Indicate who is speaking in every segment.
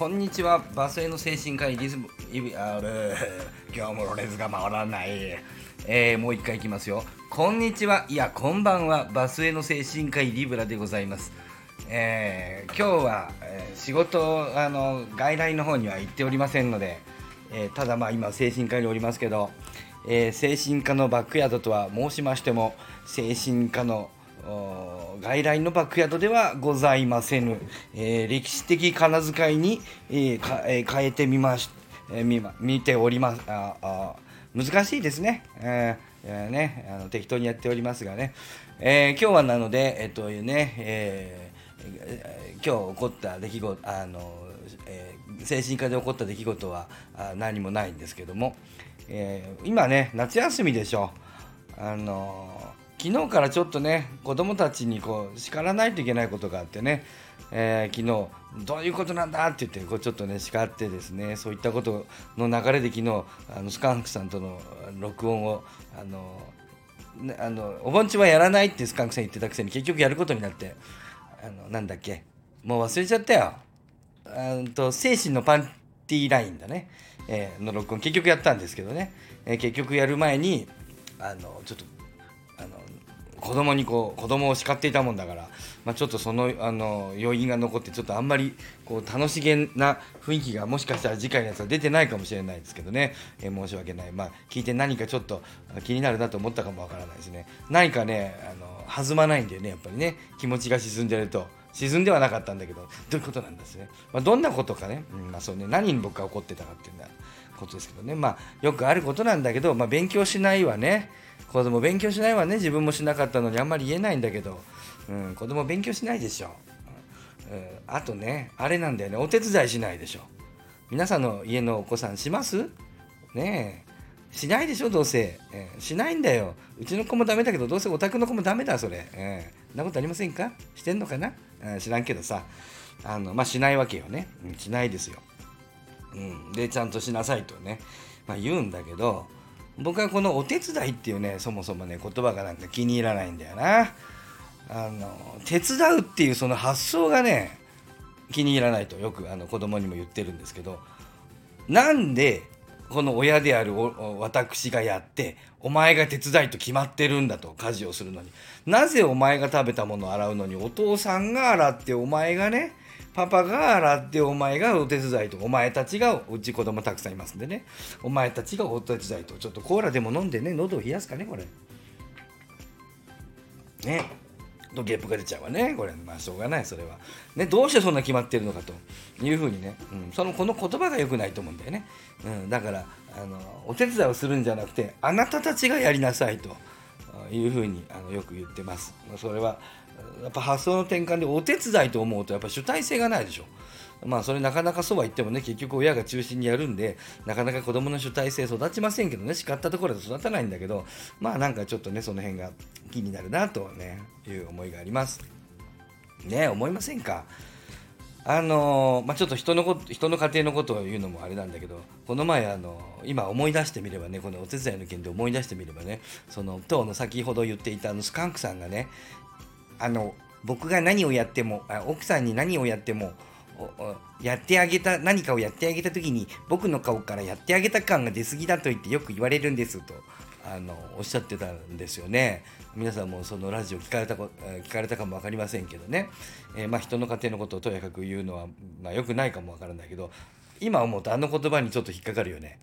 Speaker 1: こんにちは。バスへの精神科医リズムイビあれ今日もロレズが回らない、えー、もう一回いきますよ。こんにちは。いやこんばんは。バスへの精神科医リブラでございます。えー、今日は、えー、仕事あの外来の方には行っておりませんので、えー、ただまあ今精神科におりますけど、え精神科のバックヤードとは申しましても精神科の外来のバックヤードではございませぬ、え歴史的仮名遣いに、ええ変えてみまし、え見見ております。ああ難しいですね。えーね、あの適当にやっておりますがね、え今日はなので、えっとね、えー今日起こった出来事あの、えー、精神科で起こった出来事はあ何もないんですけども、えー、今ね夏休みでしょ。あの昨日からちょっとね子供たちにこう叱らないといけないことがあってね、えー、昨日どういうことなんだって言ってこうちょっとね叱ってですねそういったことの流れで昨日あのスカンクさんとの録音をあのあのお盆地はやらないってスカンクさん言ってたくせに結局やることになってあのなんだっけもう忘れちゃったよ。あと精神のパンティーラインだね、えー、の録音結局やったんですけどね、えー、結局やる前にあのちょっとあの子供にこう子供を叱っていたもんだから、まあ、ちょっとそのあの余韻が残ってちょっとあんまりこう楽しげな雰囲気がもしかしたら次回のやつは出てないかもしれないですけどね、えー、申し訳ない。まあ聞いて何かちょっと気になるなと思ったかもわからないですね。何かねあの弾まないんだよねやっぱりね。気持ちが沈んでると。沈んではなかったんだけど。どういうことなんですね、まあ、どんなことかね,、うんまあそうね。何に僕が怒ってたかっていうようなことですけどね。まあよくあることなんだけど、まあ、勉強しないわね子供勉強しないわね自分もしなかったのにあんまり言えないんだけど、うん、子供勉強しないでしょ、うん、あとねあれなんだよね。お手伝いしないでしょ。皆さんの家のお子さんします？ねえ。しないでしょどうせ、えー、しないんだよ。うちの子もダメだけどどうせお宅の子もダメだそれ、えー、なことありませんか？してんのかな、えー、知らんけどさ。あのまあしないわけよね、うん、しないですよ、うん、でちゃんとしなさいとね、まあ、言うんだけど僕はこのお手伝いっていうねそもそもね言葉がなんか気に入らないんだよな。あの手伝うっていうその発想がね気に入らないとよくあの子供にも言ってるんですけどなんでこの親である私がやってお前が手伝いと決まってるんだと家事をするのに。なぜお前が食べたものを洗うのにお父さんが洗ってお前がねパパが洗ってお前がお手伝いとお前たちがうち子供たくさんいますんでね。お前たちがお手伝いとちょっとコーラでも飲んでね喉を冷やすかねこれ。ね。とゲップが出ちゃうわねこれ。まあしょうがないそれは、ね、どうしてそんな決まってるのかというふうにね、うん、そのこの言葉が良くないと思うんだよね、うん、だからあのお手伝いをするんじゃなくてあなたたちがやりなさいと。いうふうにあのよく言ってます。それはやっぱ発想の転換でお手伝いと思うとやっぱ主体性がないでしょ。まあそれなかなかそうは言ってもね結局親が中心にやるんでなかなか子供の主体性育ちませんけどね叱ったところで育たないんだけどまあなんかちょっとねその辺が気になるなとねいう思いがあります。ね思いませんか？あのまあ、ちょっと人のこと人の家庭のことを言うのもあれなんだけどこの前あの今思い出してみればねこのお手伝いの件で思い出してみればねその当の先ほど言っていたあのスカンクさんがねあの僕が何をやっても奥さんに何をやってもやってあげた何かをやってあげた時に僕の顔からやってあげた感が出過ぎだと言ってよく言われるんですと。あのおっしゃってたんですよね。皆さんもそのラジオ聞かれた聞かれたかも分かりませんけどね、えー、まあ、人の家庭のことをとやかく言うのは、まあ、よくないかも分からないけど今思うとあの言葉にちょっと引っかかるよね。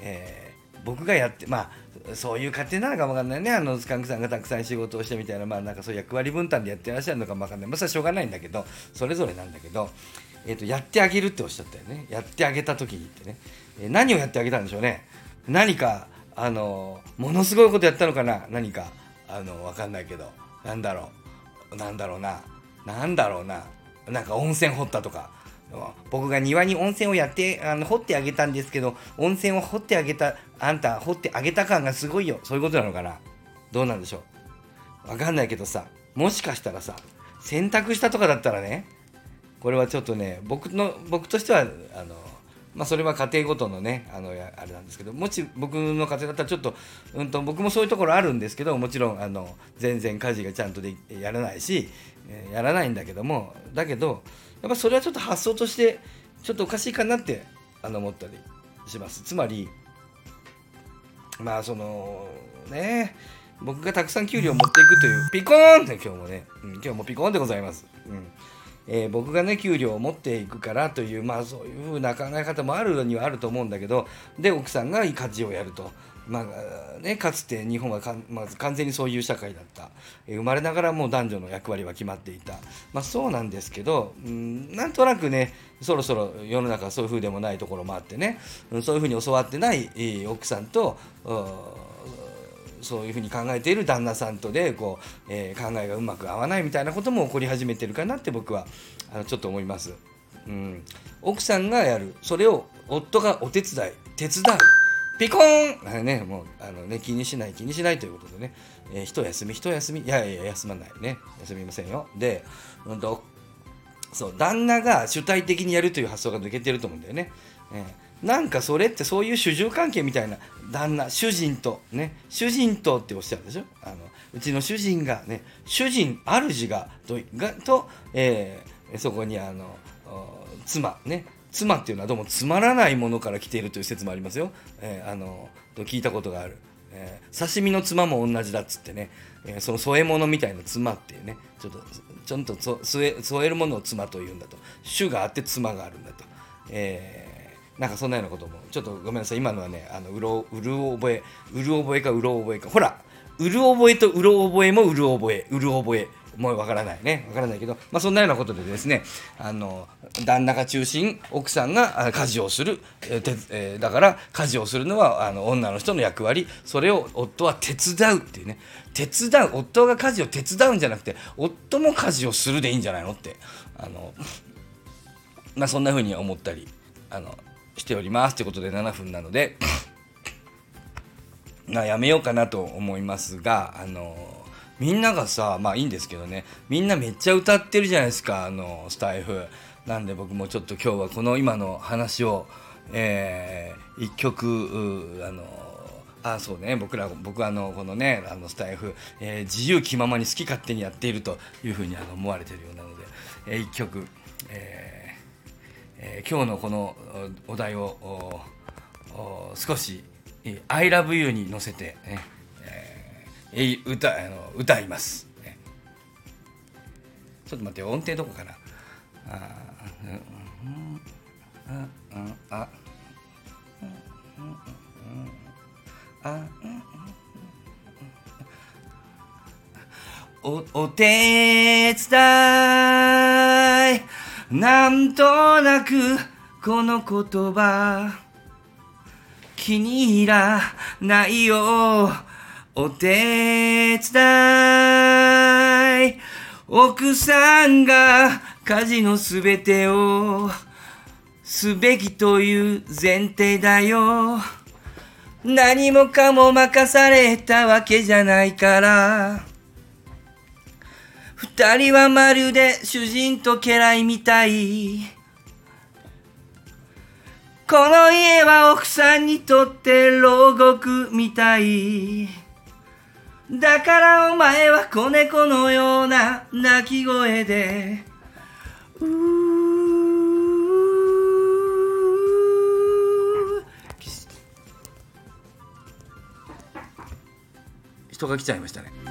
Speaker 1: えー、僕がやってまあそういう家庭なのかもわかんないね。あのスカンクさんがたくさん仕事をしてみたいなまあなんかそういう役割分担でやってらっしゃるのかもわかんない。まあそれはしょうがないんだけどそれぞれなんだけどえーと、やってあげるっておっしゃったよね。やってあげた時にってね、えー、何をやってあげたんでしょうね。何かあのものすごいことやったのかな？何か。あの分かんないけど。なんだろう。なんだろうな。なんだろうな。なんか温泉掘ったとか。僕が庭に温泉をやってあの掘ってあげたんですけど温泉を掘ってあげたあんた掘ってあげた感がすごいよ。そういうことなのかな？どうなんでしょう？分かんないけどさもしかしたらさ洗濯したとかだったらねこれはちょっとね僕の僕としてはあのまあ、それは家庭ごとのねあのあれなんですけどもし僕の家庭だったらちょっと,、うんと、僕もそういうところあるんですけどもちろんあの全然家事がちゃんとでやらないし、え、やらないんだけどもだけどやっぱそれはちょっと発想としてちょっとおかしいかなってあの思ったりします。つまりまあそのね僕がたくさん給料を持っていくというピコーンって今日もね、うん、今日もピコーンでございます、うん。えー、僕がね給料を持っていくからというまあそういうふうな考え方もあるにはあると思うんだけどで奥さんが家事をやると。まあね、かつて日本はまず完全にそういう社会だった、生まれながらもう男女の役割は決まっていた、まあ、そうなんですけど、うん、なんとなくねそろそろ世の中はそういうふうでもないところもあってね、そういうふうに教わってない、奥さんとそういうふうに考えている旦那さんとでこう、えー、考えがうまく合わないみたいなことも起こり始めてるかなって僕はあのちょっと思います、うん、奥さんがやる。それを夫がお手伝い手伝う。ピコーン!ね、もうあのね、気にしない気にしないということでね、えー、一休み一休み。いやいや休まないね。休みませんよ。で、うんとそう旦那が主体的にやるという発想が抜けてると思うんだよね、えーなんかそれってそういう主従関係みたいな旦那主人とね主人とっておっしゃるでしょ？あのうちの主人がね主人主がとがと、えー、そこにあの妻ね妻っていうのはどうもつまらないものから来ているという説もありますよ、えー、あのと聞いたことがある、えー、刺身の妻も同じだっつってね、えー、その添え物みたいな妻っていうねちょっとちょっと添えるものを妻というんだと。主があって妻があるんだと、えーなんかそんなようなこともちょっとごめんなさい。今のはねあのうろうる覚えうる覚えかうろ覚えか。ほらうる覚えとうろ覚えもうる覚え。うる覚え。もうわからないね。わからないけど、まあ、そんなようなことでですねあの旦那が中心奥さんが家事をする、えーえー、だから家事をするのはあの女の人の役割。それを夫は手伝うっていうね。手伝う夫が家事を手伝うんじゃなくて夫も家事をするでいいんじゃないのって。あのまあそんな風に思ったりあのしております。ということで7分なので まやめようかなと思いますがあのみんながさまあいいんですけどね。みんなめっちゃ歌ってるじゃないですかあのスタイフ。なんで僕もちょっと今日はこの今の話をえー、一曲あのあそうね。僕ら僕はあのこのねあのスタイフ、えー、自由気ままに好き勝手にやっているというふうにあの思われてるようなので、えー、一曲、えーえー、今日のこのお題を少し「I love you」に乗せてね、えー、歌あの歌います、ね、ちょっと待って音程どこかな？ああああおお手伝いなんとなくこの言葉気に入らないよ。お手伝い。奥さんが家事のすべてをすべきという前提だよ。何もかも任されたわけじゃないから。二人はまるで主人と家来みたい。この家は奥さんにとって牢獄みたい。だからお前は子猫のような鳴き声で、う人が来ちゃいましたね。